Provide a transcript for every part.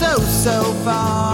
so, so far.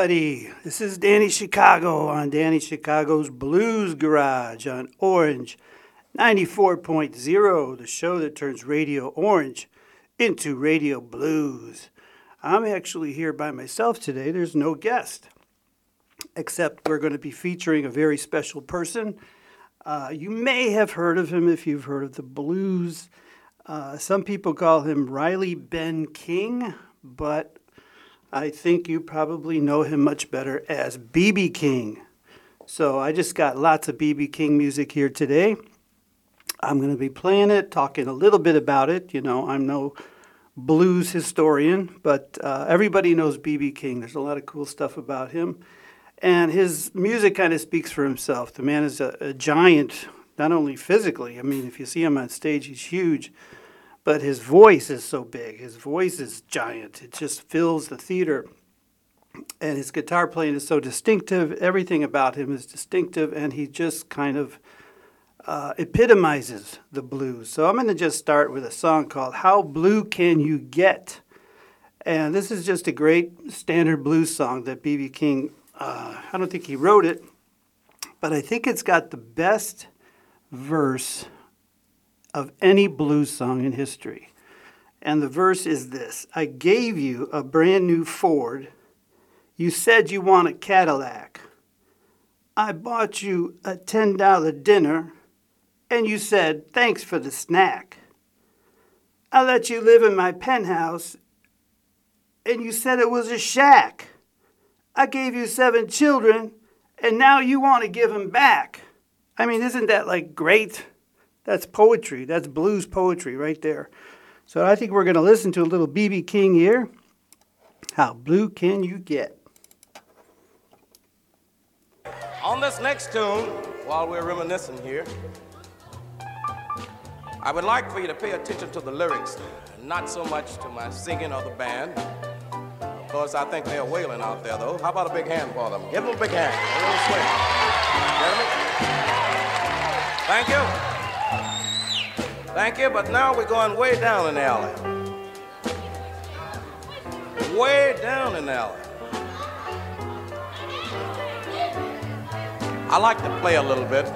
Everybody. This is Danny Chicago on Danny Chicago's Blues Garage on Orange 94.0, the show that turns Radio Orange into Radio Blues. I'm actually here by myself today. There's no guest, except we're going to be featuring a very special person. Uh, you may have heard of him if you've heard of the blues. Uh, some people call him Riley Ben King, but I think you probably know him much better as BB King. So I just got lots of BB King music here today. I'm going to be playing it, talking a little bit about it. You know, I'm no blues historian, but uh, everybody knows BB King. There's a lot of cool stuff about him. And his music kind of speaks for himself. The man is a, a giant, not only physically, I mean, if you see him on stage, he's huge but his voice is so big. His voice is giant. It just fills the theater. And his guitar playing is so distinctive. Everything about him is distinctive, and he just kind of uh, epitomizes the blues. So I'm going to just start with a song called How Blue Can You Get? And this is just a great standard blues song that B.B. King, uh, I don't think he wrote it, but I think it's got the best verse of any blues song in history. And the verse is this I gave you a brand new Ford. You said you want a Cadillac. I bought you a $10 dinner, and you said, thanks for the snack. I let you live in my penthouse, and you said it was a shack. I gave you seven children, and now you want to give them back. I mean, isn't that like great? That's poetry. That's blues poetry right there. So I think we're going to listen to a little BB King here. How blue can you get? On this next tune, while we're reminiscing here, I would like for you to pay attention to the lyrics, not so much to my singing or the band. Of course, I think they're wailing out there, though. How about a big hand for them? Give them a big hand. A little swing. Thank you. Thank you, but now we're going way down an alley. Way down an alley. I like to play a little bit.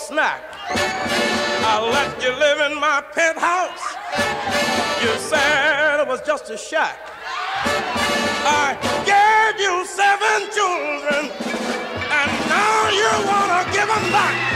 Snack. I let you live in my penthouse. You said it was just a shack. I gave you seven children, and now you wanna give them back.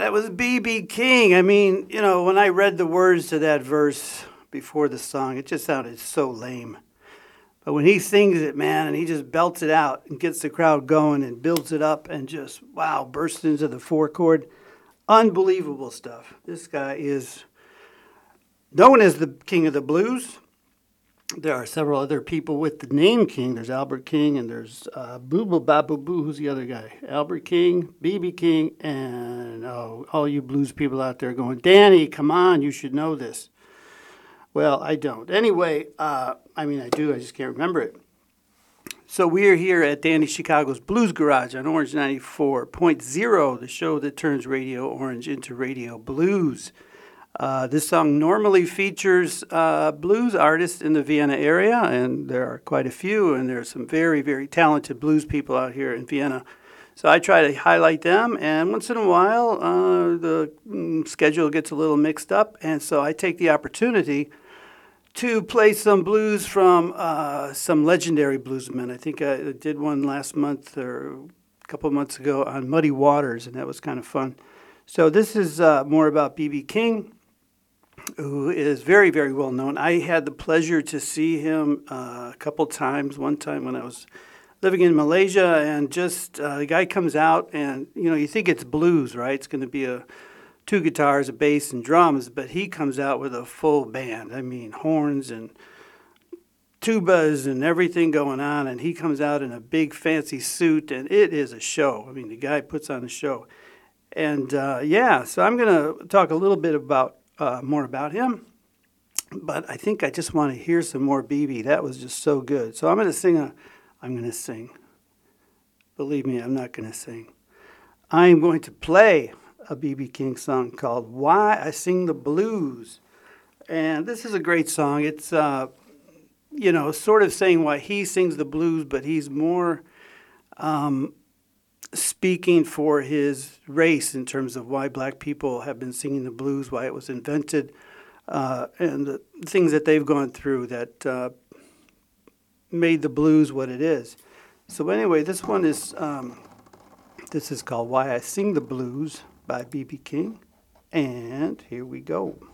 That was B.B. King. I mean, you know, when I read the words to that verse before the song, it just sounded so lame. But when he sings it, man, and he just belts it out and gets the crowd going and builds it up and just, wow, bursts into the four chord, unbelievable stuff. This guy is known as the king of the blues. There are several other people with the name King. There's Albert King and there's uh, Boo Boo Babu Boo. Who's the other guy? Albert King, BB King, and oh, all you blues people out there going, Danny, come on, you should know this. Well, I don't. Anyway, uh, I mean, I do, I just can't remember it. So we are here at Danny Chicago's Blues Garage on Orange 94.0, the show that turns Radio Orange into Radio Blues. Uh, this song normally features uh, blues artists in the Vienna area, and there are quite a few, and there are some very, very talented blues people out here in Vienna. So I try to highlight them, and once in a while, uh, the mm, schedule gets a little mixed up, and so I take the opportunity to play some blues from uh, some legendary bluesmen. I think I did one last month or a couple months ago on Muddy Waters, and that was kind of fun. So this is uh, more about B.B. King, who is very, very well known. I had the pleasure to see him uh, a couple times. One time when I was living in Malaysia, and just uh, the guy comes out, and you know, you think it's blues, right? It's going to be a two guitars, a bass, and drums, but he comes out with a full band. I mean, horns and tubas and everything going on, and he comes out in a big fancy suit, and it is a show. I mean, the guy puts on a show. And uh, yeah, so I'm going to talk a little bit about uh, more about him, but I think I just want to hear some more BB. That was just so good. So I'm going to sing a. I'm going to sing. Believe me, I'm not going to sing. I'm going to play a BB King song called "Why I Sing the Blues," and this is a great song. It's uh, you know, sort of saying why he sings the blues, but he's more um, speaking for his race in terms of why black people have been singing the blues, why it was invented, uh, and the things that they've gone through that uh, made the blues what it is. So anyway, this one is um, this is called "Why I Sing the Blues" by B.B. King, and here we go.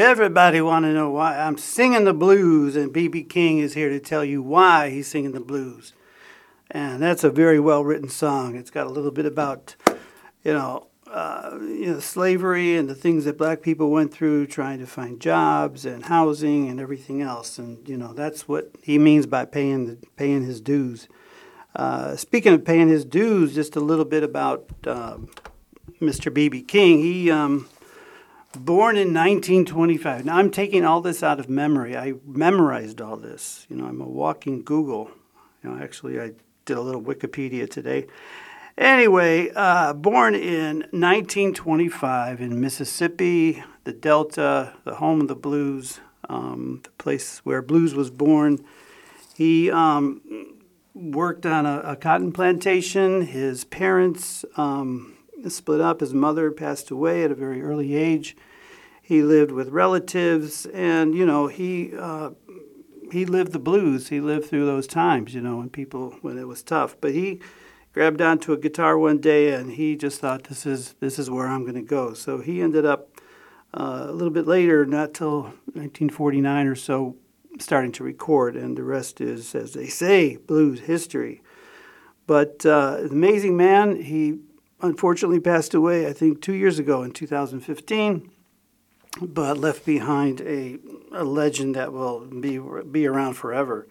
Everybody want to know why I'm singing the blues, and BB King is here to tell you why he's singing the blues. and that's a very well written song. It's got a little bit about, you know, uh, you know, slavery and the things that black people went through trying to find jobs and housing and everything else. And you know, that's what he means by paying the, paying his dues. Uh, speaking of paying his dues, just a little bit about um, Mr. B.B. King. He um, born in 1925. Now I'm taking all this out of memory. I memorized all this. You know, I'm a walking Google. You know, actually, I did a little Wikipedia today. Anyway, uh, born in 1925 in Mississippi, the Delta, the home of the blues, um, the place where blues was born. He um, worked on a, a, cotton plantation. His parents um, split up. His mother passed away at a very early age. He lived with relatives, and you know he uh, he lived the blues. He lived through those times, you know, when people when it was tough. But he grabbed onto a guitar one day and he just thought this is this is where I'm going to go. So he ended up uh, a little bit later, not till 1949 or so, starting to record, and the rest is, as they say, blues history. But uh, amazing man. He unfortunately passed away, I think, two years ago in 2015, but left behind a, a legend that will be be around forever.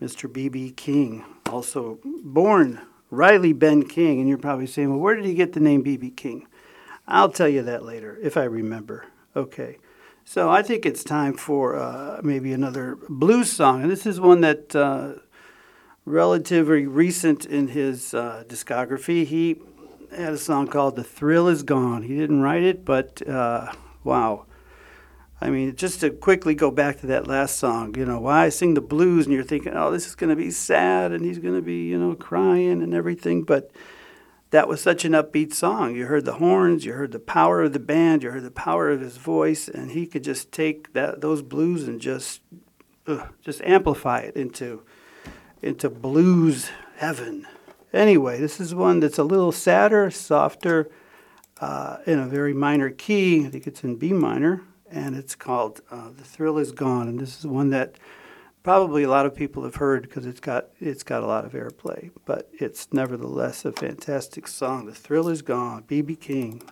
Mr. B.B. King, also born Riley Ben King, and you're probably saying, well, where did he get the name B.B. King? I'll tell you that later if I remember. Okay. So I think it's time for uh, maybe another blues song, and this is one that uh, relatively recent in his uh, discography. He had a song called "The Thrill Is Gone." He didn't write it, but uh, wow, I mean, just to quickly go back to that last song, you know, why I sing the blues, and you're thinking, oh, this is going to be sad, and he's going to be, you know, crying and everything, but that was such an upbeat song. You heard the horns, you heard the power of the band, you heard the power of his voice, and he could just take that those blues and just, uh, just amplify it into, into blues heaven. Anyway, this is one that's a little sadder, softer, uh, in a very minor key. I think it's in B minor and it's called uh, "The Thrill Is Gone." And this is one that probably a lot of people have heard because it's got it's got a lot of airplay, but it's nevertheless a fantastic song. "The Thrill Is Gone," BB King.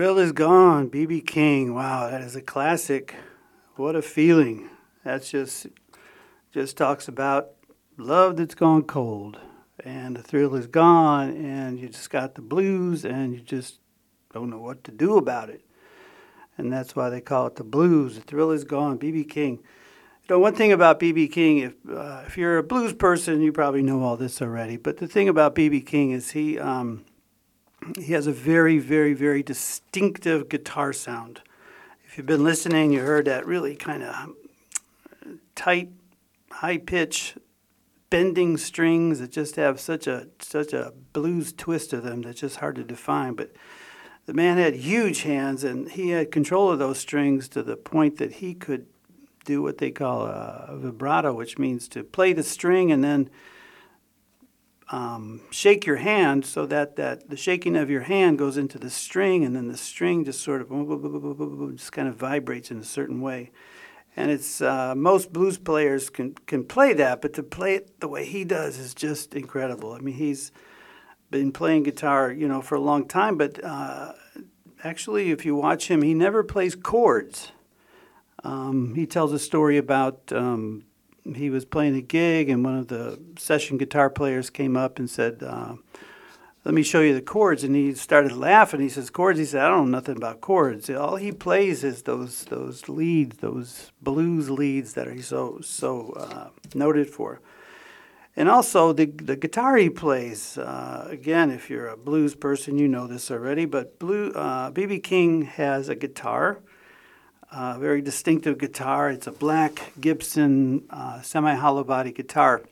Thrill is gone. BB King. Wow, that is a classic. What a feeling. That's just just talks about love that's gone cold, and the thrill is gone, and you just got the blues, and you just don't know what to do about it. And that's why they call it the blues. The thrill is gone. BB King. You know, one thing about BB King, if uh, if you're a blues person, you probably know all this already. But the thing about BB King is he um, he has a very, very, very distinctive guitar sound. If you've been listening, you heard that really kind of tight, high pitch, bending strings that just have such a such a blues twist to them that's just hard to define. But the man had huge hands, and he had control of those strings to the point that he could do what they call a vibrato, which means to play the string and then um, shake your hand so that, that the shaking of your hand goes into the string, and then the string just sort of just kind of vibrates in a certain way. And it's uh, most blues players can can play that, but to play it the way he does is just incredible. I mean, he's been playing guitar, you know, for a long time, but uh, actually, if you watch him, he never plays chords. Um, he tells a story about um, he was playing a gig, and one of the session guitar players came up and said, uh, "Let me show you the chords." And he started laughing. He says, "Chords?" He said, "I don't know nothing about chords. All he plays is those those leads, those blues leads that are so so uh, noted for." And also the the guitar he plays. Uh, again, if you're a blues person, you know this already. But blue BB uh, King has a guitar uh, very distinctive guitar. It's a black Gibson uh, semi hollow body guitar.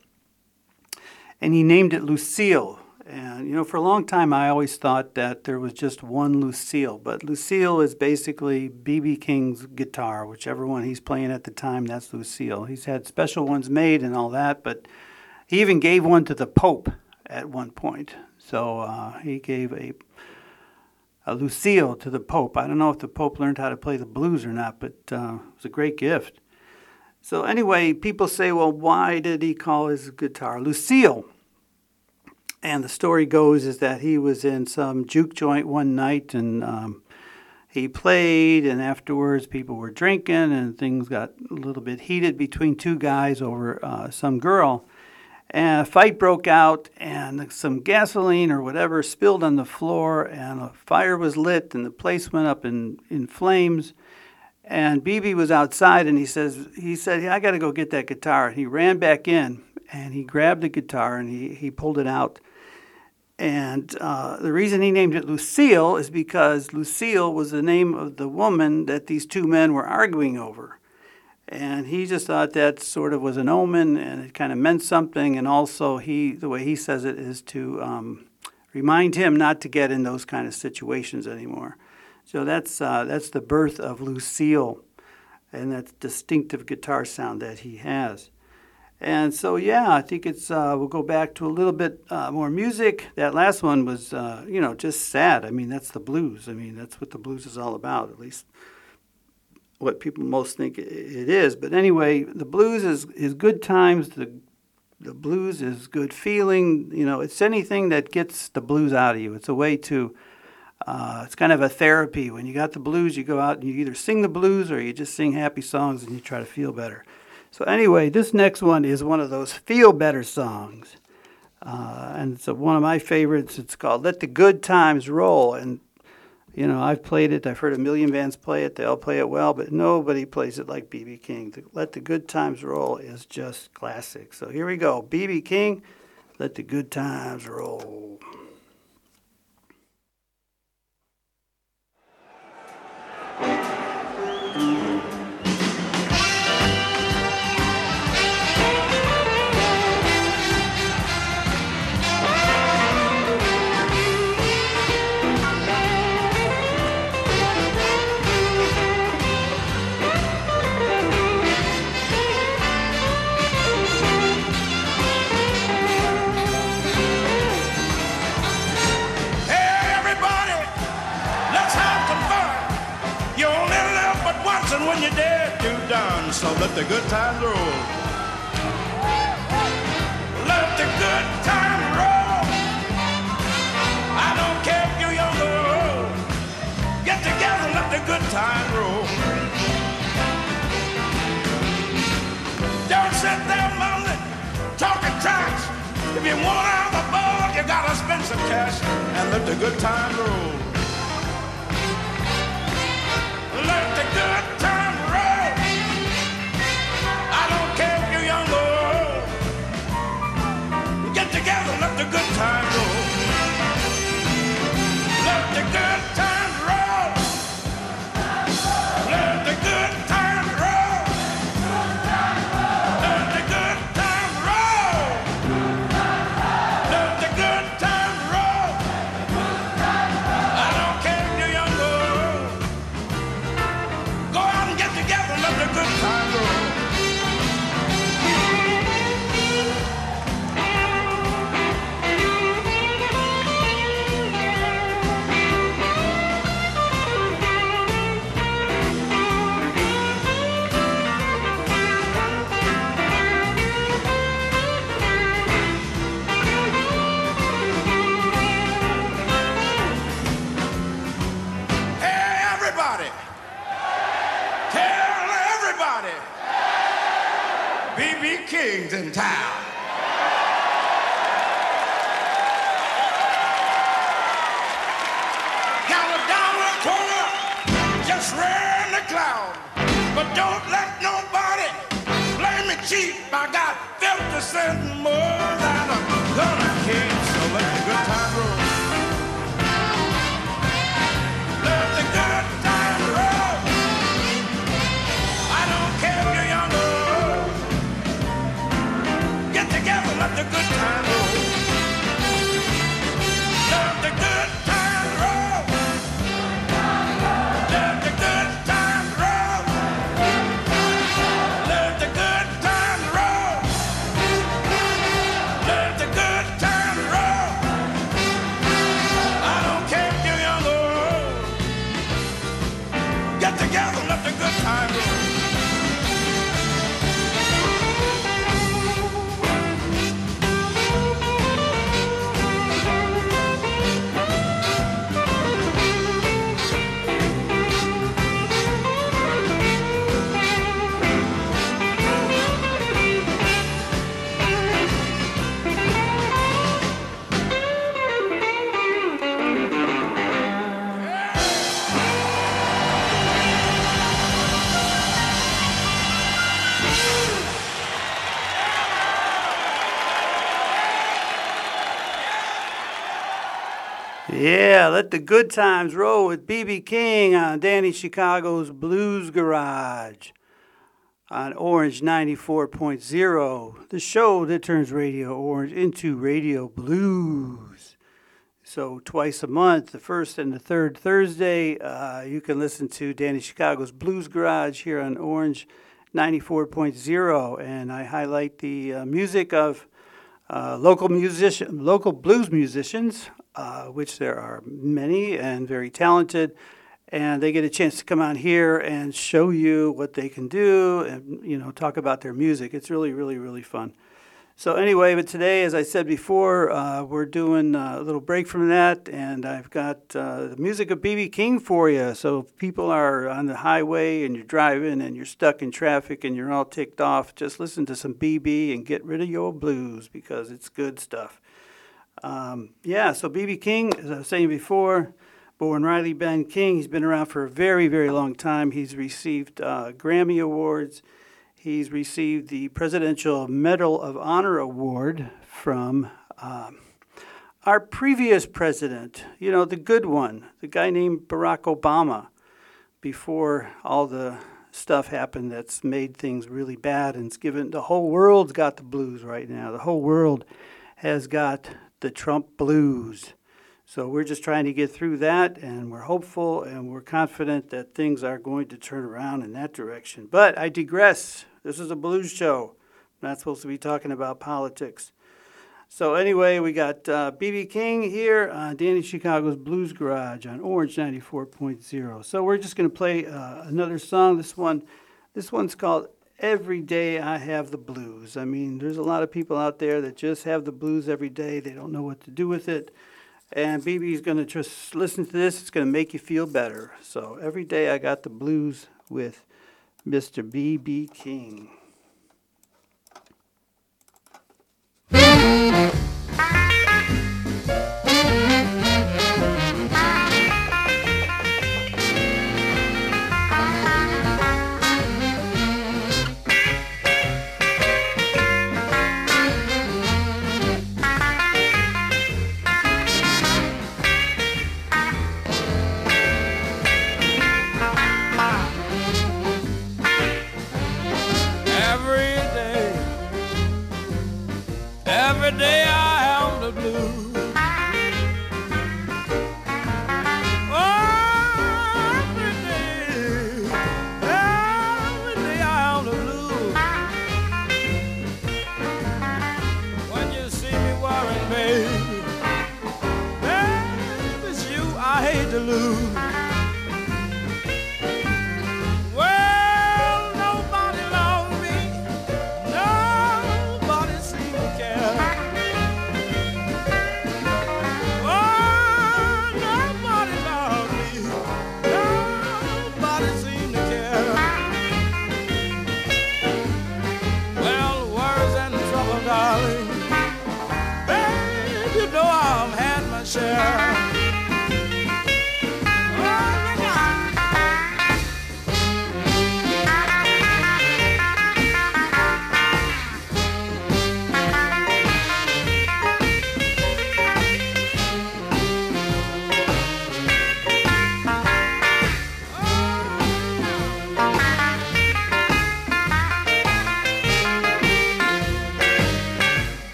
And he named it Lucille. And, you know, for a long time I always thought that there was just one Lucille, but Lucille is basically B.B. King's guitar, whichever one he's playing at the time, that's Lucille. He's had special ones made and all that, but he even gave one to the Pope at one point. So uh, he gave a a Lucille to the Pope. I don't know if the Pope learned how to play the blues or not, but uh, it was a great gift. So, anyway, people say, well, why did he call his guitar Lucille? And the story goes is that he was in some juke joint one night and um, he played, and afterwards people were drinking and things got a little bit heated between two guys over uh, some girl. And a fight broke out, and some gasoline or whatever spilled on the floor, and a fire was lit, and the place went up in, in flames. And BB was outside, and he says, he said, I got to go get that guitar. And he ran back in, and he grabbed the guitar, and he, he pulled it out. And uh, the reason he named it Lucille is because Lucille was the name of the woman that these two men were arguing over. And he just thought that sort of was an omen and it kind of meant something. And also, he the way he says it is to um, remind him not to get in those kind of situations anymore. So that's, uh, that's the birth of Lucille and that distinctive guitar sound that he has. And so, yeah, I think it's, uh, we'll go back to a little bit uh, more music. That last one was, uh, you know, just sad. I mean, that's the blues. I mean, that's what the blues is all about, at least what people most think it is. But anyway, the blues is, is good times. The the blues is good feeling. You know, it's anything that gets the blues out of you. It's a way to. Uh, it's kind of a therapy. When you got the blues, you go out and you either sing the blues or you just sing happy songs and you try to feel better. So anyway, this next one is one of those feel better songs. Uh, and it's a, one of my favorites. It's called "Let the Good Times Roll," and you know, I've played it. I've heard a million bands play it. They all play it well, but nobody plays it like BB King. The Let the Good Times Roll is just classic. So here we go. BB King, Let the Good Times Roll. BB King's in town. Got a dollar corner, just ran the cloud. But don't let nobody blame me cheap. I got 50 cents more let the good times roll with BB King on Danny Chicago's Blues Garage on Orange 94.0, the show that turns Radio Orange into Radio Blues. So, twice a month, the first and the third Thursday, uh, you can listen to Danny Chicago's Blues Garage here on Orange 94.0. And I highlight the uh, music of uh, local musician, local blues musicians, uh, which there are many and very talented, and they get a chance to come on here and show you what they can do and you know talk about their music. It's really, really, really fun. So anyway, but today, as I said before, uh, we're doing a little break from that, and I've got uh, the music of BB King for you. So if people are on the highway and you're driving and you're stuck in traffic and you're all ticked off, just listen to some BB and get rid of your blues because it's good stuff. Um, yeah, so BB King, as I was saying before, born Riley Ben King, he's been around for a very, very long time. He's received uh, Grammy Awards. He's received the Presidential Medal of Honor Award from um, our previous president, you know, the good one, the guy named Barack Obama, before all the stuff happened that's made things really bad and it's given the whole world's got the blues right now. The whole world has got the Trump blues. So we're just trying to get through that, and we're hopeful and we're confident that things are going to turn around in that direction. But I digress. This is a blues show. I'm not supposed to be talking about politics. So anyway, we got BB King here on Danny Chicago's Blues Garage on Orange 94.0. So we're just going to play uh, another song. This one, this one's called "Every Day I Have the Blues." I mean, there's a lot of people out there that just have the blues every day. They don't know what to do with it. And BB's going to just listen to this. It's going to make you feel better. So every day I got the blues with Mr. BB King.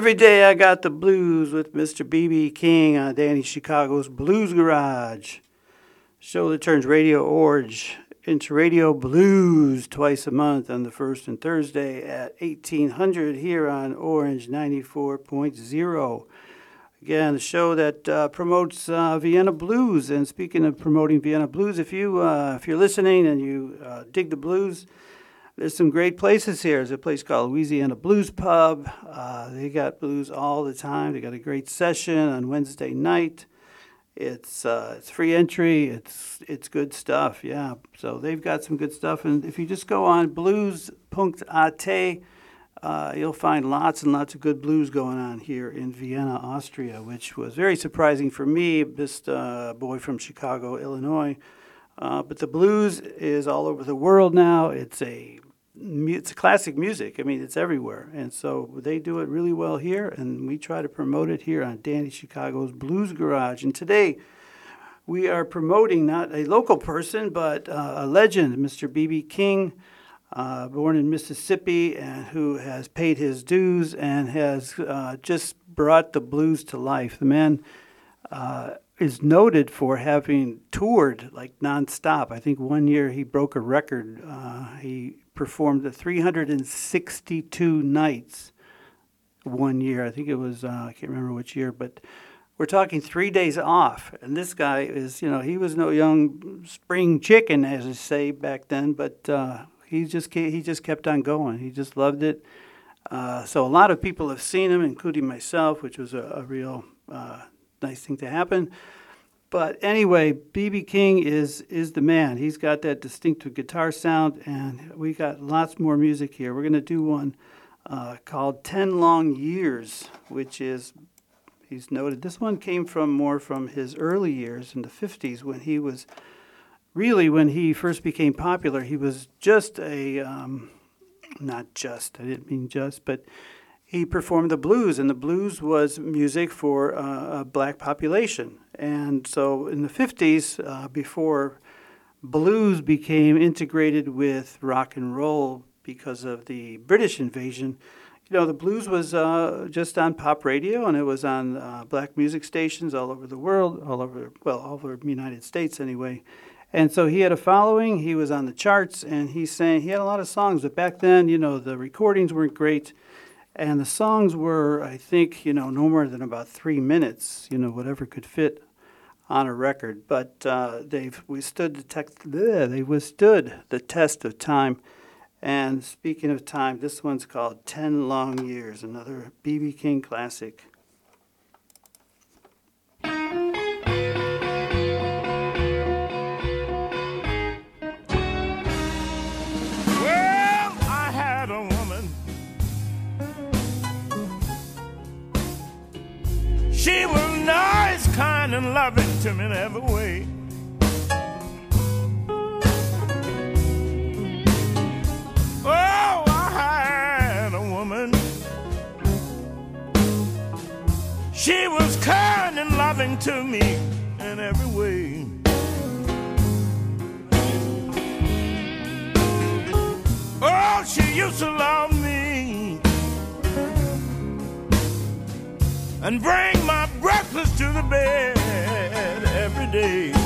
Every day I got the blues with Mr. B.B. King on Danny Chicago's Blues Garage. Show that turns Radio Orange into Radio Blues twice a month on the first and Thursday at 1800 here on Orange 94.0. Again, the show that uh, promotes uh, Vienna blues. And speaking of promoting Vienna blues, if you uh, if you're listening and you uh, dig the blues, there's some great places here. There's a place called Louisiana Blues Pub. Uh, they got blues all the time. They got a great session on Wednesday night. It's uh, it's free entry. It's it's good stuff. Yeah. So they've got some good stuff. And if you just go on blues.at, uh, you'll find lots and lots of good blues going on here in Vienna, Austria, which was very surprising for me, just a boy from Chicago, Illinois. Uh, but the blues is all over the world now. It's a it's classic music. I mean, it's everywhere, and so they do it really well here, and we try to promote it here on Danny Chicago's Blues Garage. And today, we are promoting not a local person, but uh, a legend, Mr. B.B. King, uh, born in Mississippi, and who has paid his dues and has uh, just brought the blues to life. The man uh, is noted for having toured like nonstop. I think one year he broke a record. Uh, he performed the 362 nights one year. I think it was, uh, I can't remember which year, but we're talking three days off. And this guy is, you know, he was no young spring chicken, as they say back then, but uh, he just he just kept on going. He just loved it. Uh, so a lot of people have seen him, including myself, which was a, a real uh, nice thing to happen. But anyway, BB King is is the man. He's got that distinctive guitar sound, and we got lots more music here. We're going to do one uh, called 10 Long Years, which is, he's noted, this one came from more from his early years in the 50s when he was, really when he first became popular, he was just a, um, not just, I didn't mean just, but he performed the blues, and the blues was music for uh, a black population. And so in the 50s, uh, before blues became integrated with rock and roll because of the British invasion, you know, the blues was uh, just on pop radio and it was on uh, black music stations all over the world, all over, well, all over the United States anyway. And so he had a following. He was on the charts, and he sang. He had a lot of songs, but back then, you know, the recordings weren't great, and the songs were, I think, you know, no more than about three minutes. You know, whatever could fit on a record. But uh, they've withstood the tech, bleh, they withstood the test of time. And speaking of time, this one's called Ten Long Years, another BB King classic. And loving to me in every way. Oh, I had a woman. She was kind and loving to me in every way. Oh, she used to love me and bring my breakfast to the bed every day.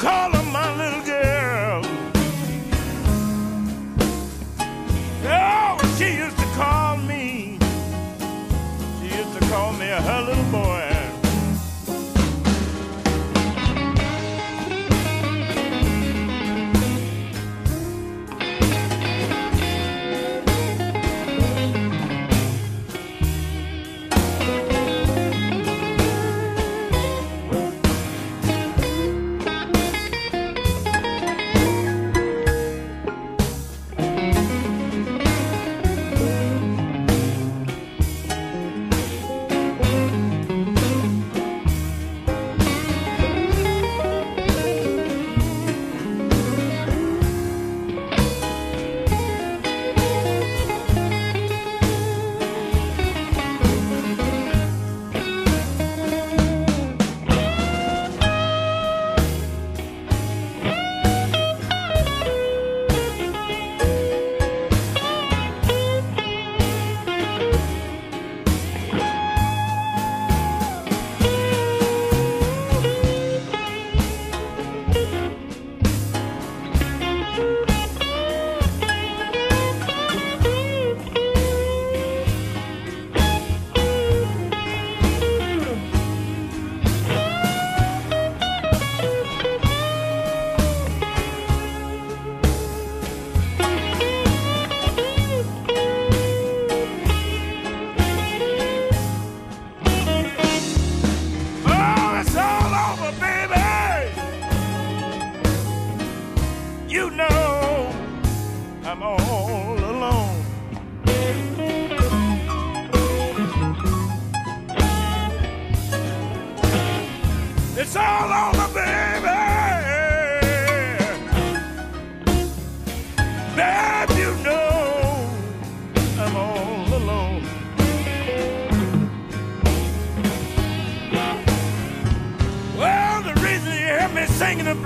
Call her my little girl. Oh, she used to call me. She used to call me her little boy.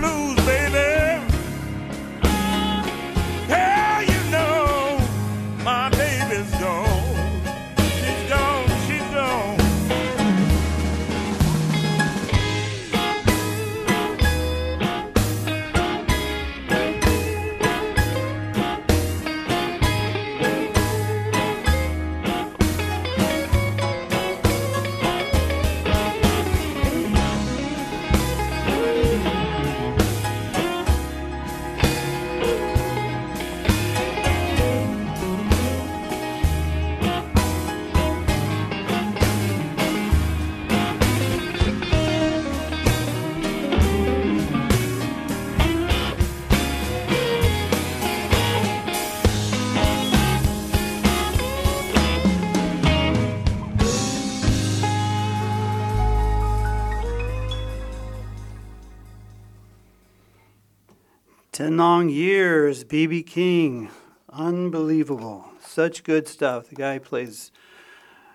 Blues, 10 long years, BB King. Unbelievable. Such good stuff. The guy plays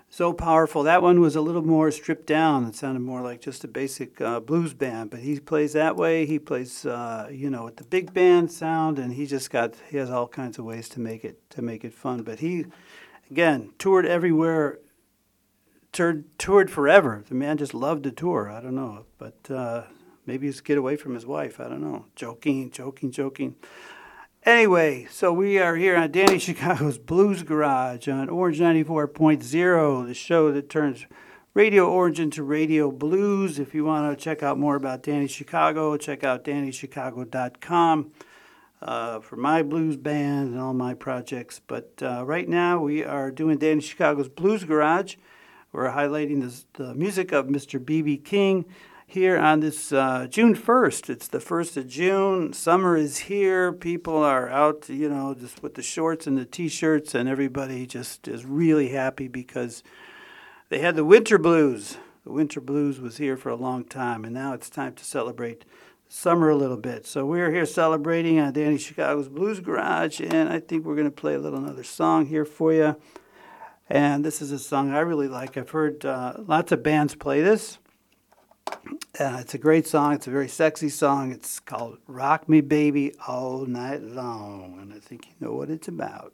so powerful. That one was a little more stripped down. It sounded more like just a basic uh, blues band, but he plays that way. He plays, uh, you know, with the big band sound, and he just got he has all kinds of ways to make it to make it fun. But he, again, toured everywhere. Toured, toured forever. The man just loved to tour. I don't know, but uh, maybe he's get away from his wife. I don't know. Joking, joking, joking. Anyway, so we are here on Danny Chicago's Blues Garage on Orange 94.0, the show that turns Radio Orange into Radio Blues. If you want to check out more about Danny Chicago, check out DannyChicago.com uh, for my blues band and all my projects. But uh, right now we are doing Danny Chicago's Blues Garage. We're highlighting this, the music of Mr. B.B. King here on this uh, June 1st. It's the 1st of June. Summer is here. People are out, you know, just with the shorts and the t shirts, and everybody just is really happy because they had the winter blues. The winter blues was here for a long time, and now it's time to celebrate summer a little bit. So we're here celebrating on Danny Chicago's Blues Garage, and I think we're going to play a little another song here for you. And this is a song I really like. I've heard uh, lots of bands play this. Uh, it's a great song. It's a very sexy song. It's called Rock Me Baby All Night Long. And I think you know what it's about.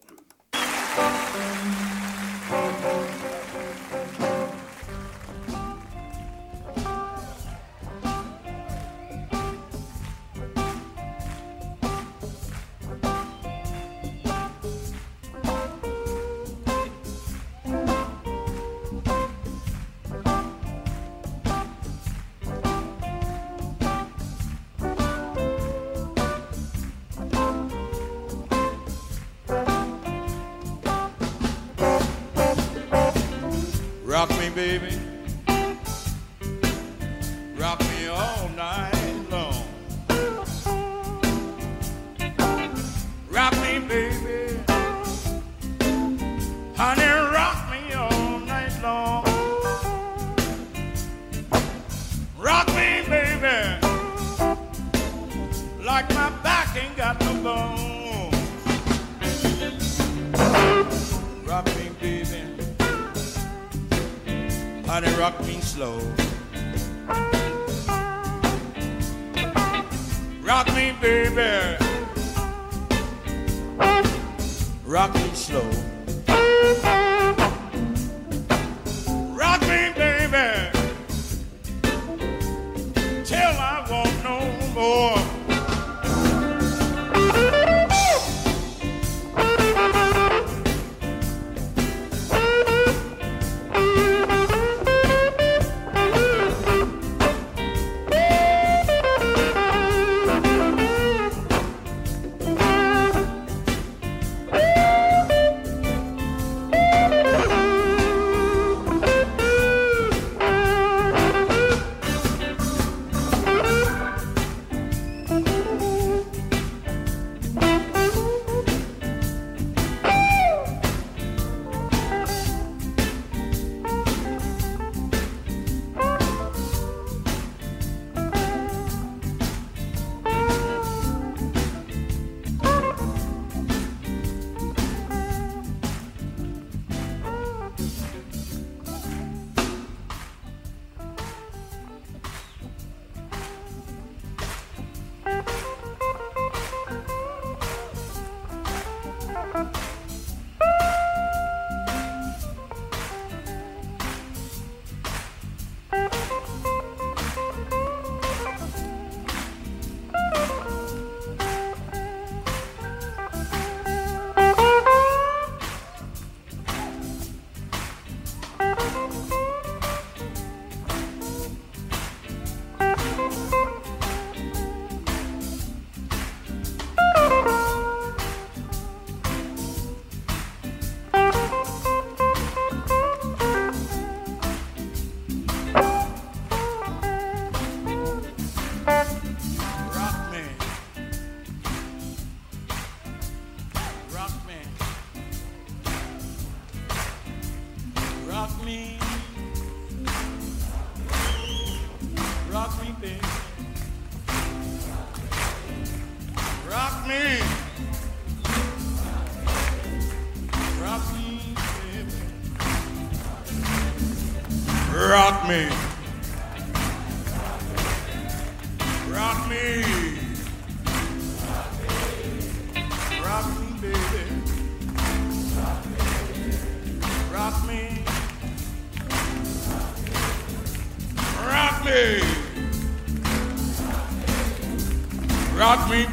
Rock me slow. Rock me, baby. Rock me slow.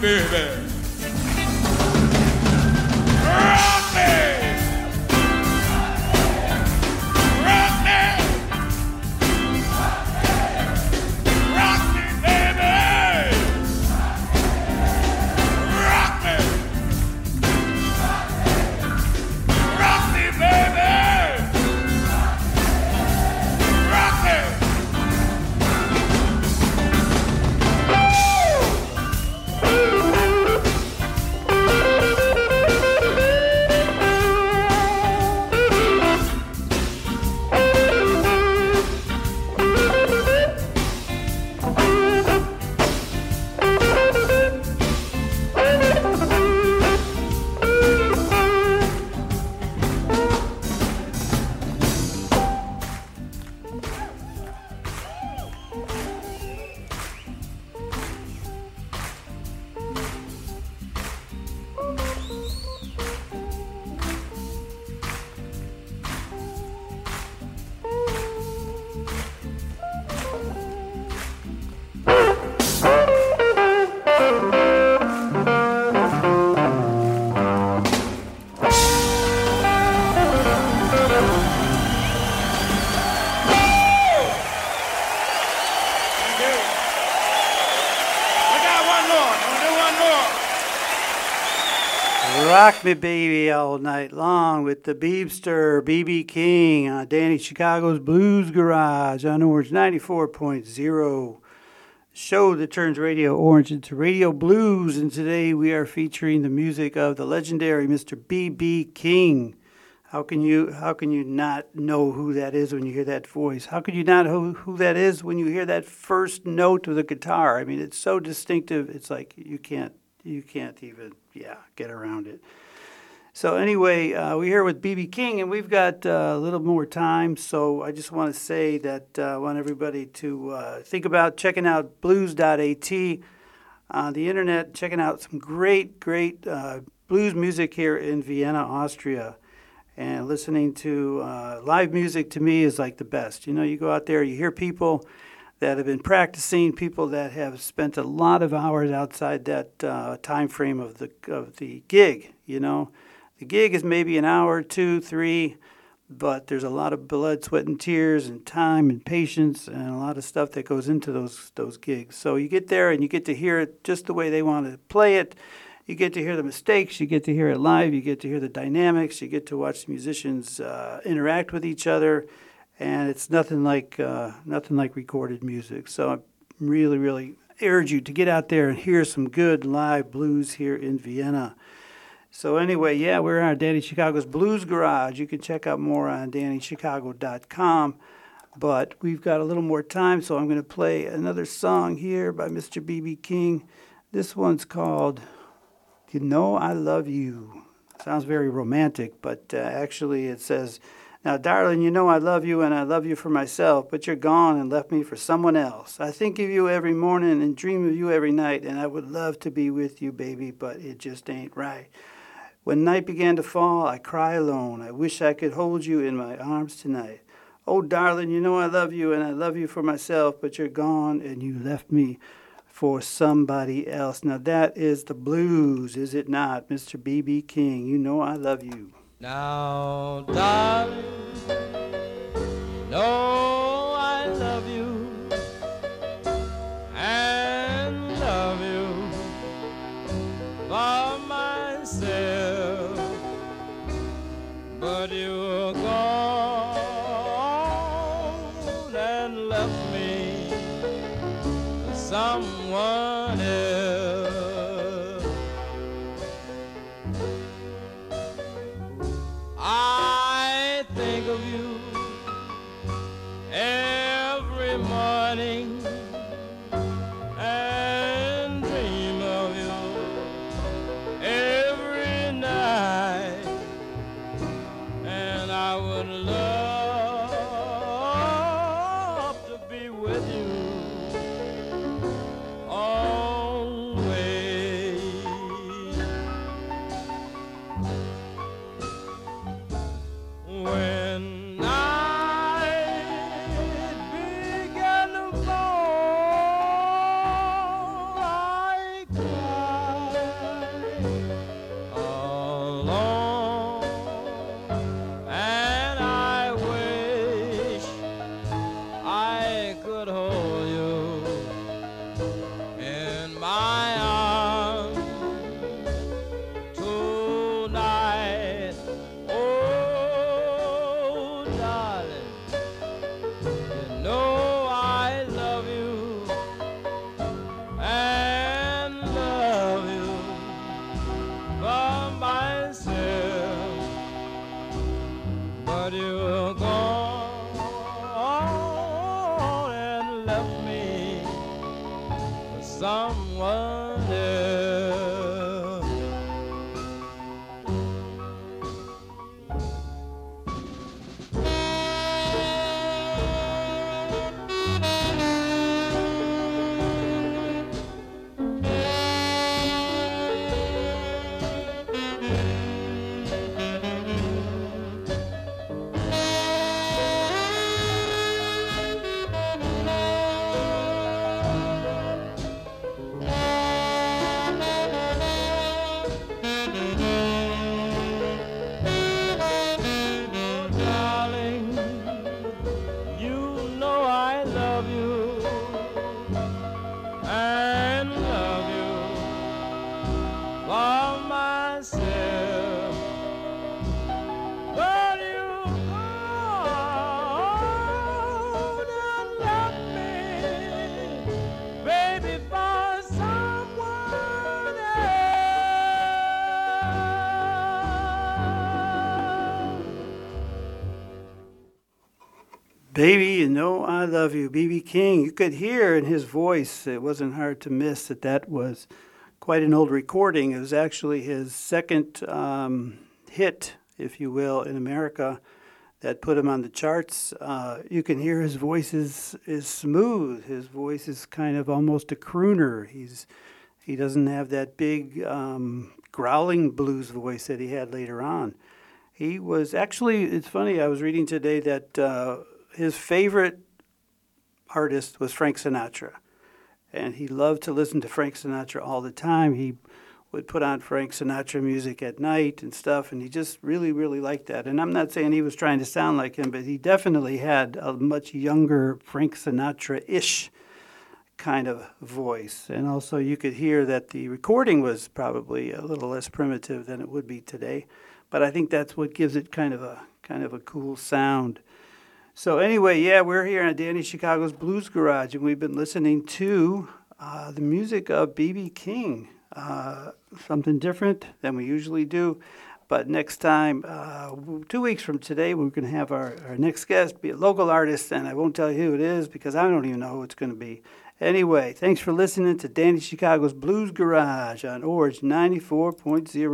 Baby. Me Baby all night long with the Beebster, BB King on Danny Chicago's Blues Garage on Orange 94.0. Show that turns Radio Orange into Radio Blues, and today we are featuring the music of the legendary Mr. BB King. How can you how can you not know who that is when you hear that voice? How can you not know who that is when you hear that first note of the guitar? I mean, it's so distinctive. It's like you can't you can't even yeah get around it. So anyway, uh, we're here with BB King, and we've got uh, a little more time. So I just want to say that uh, I want everybody to uh, think about checking out blues.at on the internet, checking out some great, great uh, blues music here in Vienna, Austria. And listening to uh, live music to me is like the best. You know, you go out there, you hear people that have been practicing, people that have spent a lot of hours outside that time frame of the of the gig. You know, the gig is maybe an hour, two, three, but there's a lot of blood, sweat, and tears, and time, and patience, and a lot of stuff that goes into those those gigs. So you get there and you get to hear it just the way they want to play it. You get to hear the mistakes. You get to hear it live. You get to hear the dynamics. You get to watch the musicians uh, interact with each other, and it's nothing like uh, nothing like recorded music. So I really, really urge you to get out there and hear some good live blues here in Vienna. So anyway, yeah, we're on Danny Chicago's Blues Garage. You can check out more on DannyChicago.com. But we've got a little more time, so I'm going to play another song here by Mr. B.B. King. This one's called "You Know I Love You." Sounds very romantic, but uh, actually it says, "Now, darling, you know I love you, and I love you for myself, but you're gone and left me for someone else. I think of you every morning and dream of you every night, and I would love to be with you, baby, but it just ain't right." When night began to fall, I cry alone. I wish I could hold you in my arms tonight. Oh, darling, you know I love you and I love you for myself, but you're gone and you left me for somebody else. Now, that is the blues, is it not, Mr. B.B. King? You know I love you. Now, darling, know but Baby, you know I love you, BB King. You could hear in his voice, it wasn't hard to miss that that was quite an old recording. It was actually his second um, hit, if you will, in America that put him on the charts. Uh, you can hear his voice is, is smooth. His voice is kind of almost a crooner. He's he doesn't have that big um, growling blues voice that he had later on. He was actually, it's funny, I was reading today that uh, his favorite artist was Frank Sinatra. And he loved to listen to Frank Sinatra all the time. He would put on Frank Sinatra music at night and stuff, and he just really, really liked that. And I'm not saying he was trying to sound like him, but he definitely had a much younger Frank Sinatra ish kind of voice. And also, you could hear that the recording was probably a little less primitive than it would be today. But I think that's what gives it kind of a kind of a cool sound. So anyway, yeah, we're here at Danny Chicago's Blues Garage, and we've been listening to uh, the music of B.B. King. Uh, something different than we usually do. But next time, uh, two weeks from today, we're going to have our, our next guest be a local artist, and I won't tell you who it is because I don't even know who it's going to be. Anyway, thanks for listening to Danny Chicago's Blues Garage on Orange 94.0.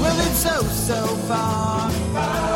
Well, it's so, so far.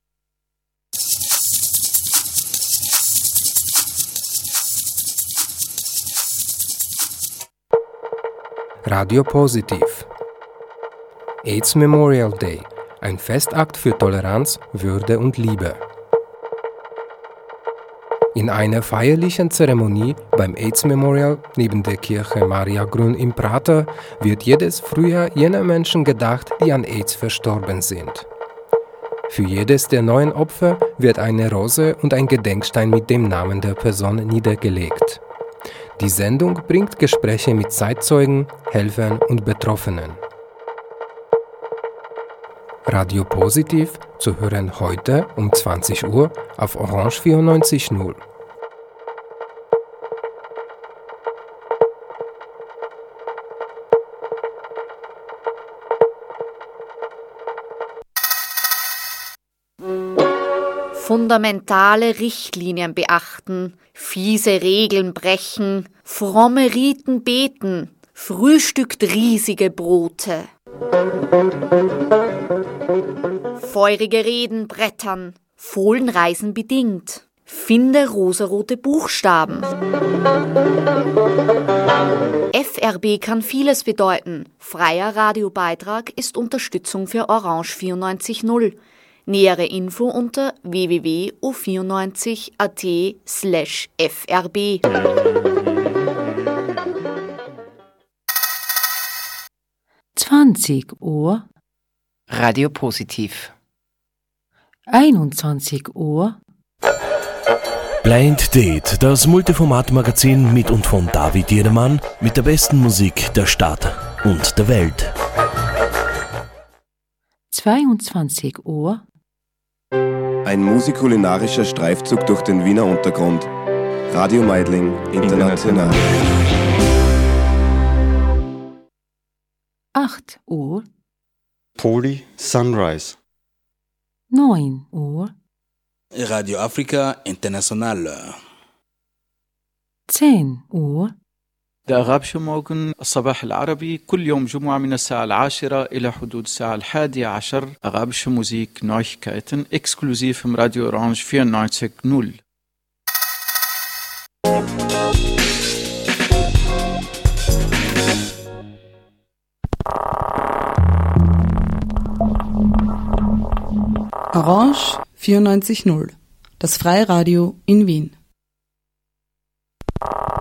Radio Positiv. AIDS Memorial Day, ein Festakt für Toleranz, Würde und Liebe. In einer feierlichen Zeremonie beim AIDS Memorial neben der Kirche Maria Grün im Prater wird jedes Frühjahr jener Menschen gedacht, die an AIDS verstorben sind. Für jedes der neuen Opfer wird eine Rose und ein Gedenkstein mit dem Namen der Person niedergelegt. Die Sendung bringt Gespräche mit Zeitzeugen, Helfern und Betroffenen. Radio Positiv zu hören heute um 20 Uhr auf Orange 94.0. fundamentale Richtlinien beachten, fiese Regeln brechen, fromme Riten beten, frühstückt riesige Brote. Feurige Reden brettern, Fohlenreisen bedingt, Finde rosarote Buchstaben. FRB kann vieles bedeuten. Freier Radiobeitrag ist Unterstützung für Orange 94.0. Nähere Info unter www.o94.at slash frb. Zwanzig Uhr, Radio Positiv. einundzwanzig Uhr, Blind Date, das Multiformat-Magazin mit und von David Jedermann mit der besten Musik der Stadt und der Welt. zweiundzwanzig Uhr, Ein musikulinarischer Streifzug durch den Wiener Untergrund. Radio Meidling International. acht Uhr, Poli Sunrise. neun Uhr, Radio Africa International. zehn Uhr, ده أغابش موغن الصباح العربي كل يوم جمعة من الساعة العاشرة إلى حدود الساعة الحادية عشر أغابش موزيك نويكايتن إكسكلوزيف من راديو أورانج 94.0 Orange 94.0, das Freiradio in Wien.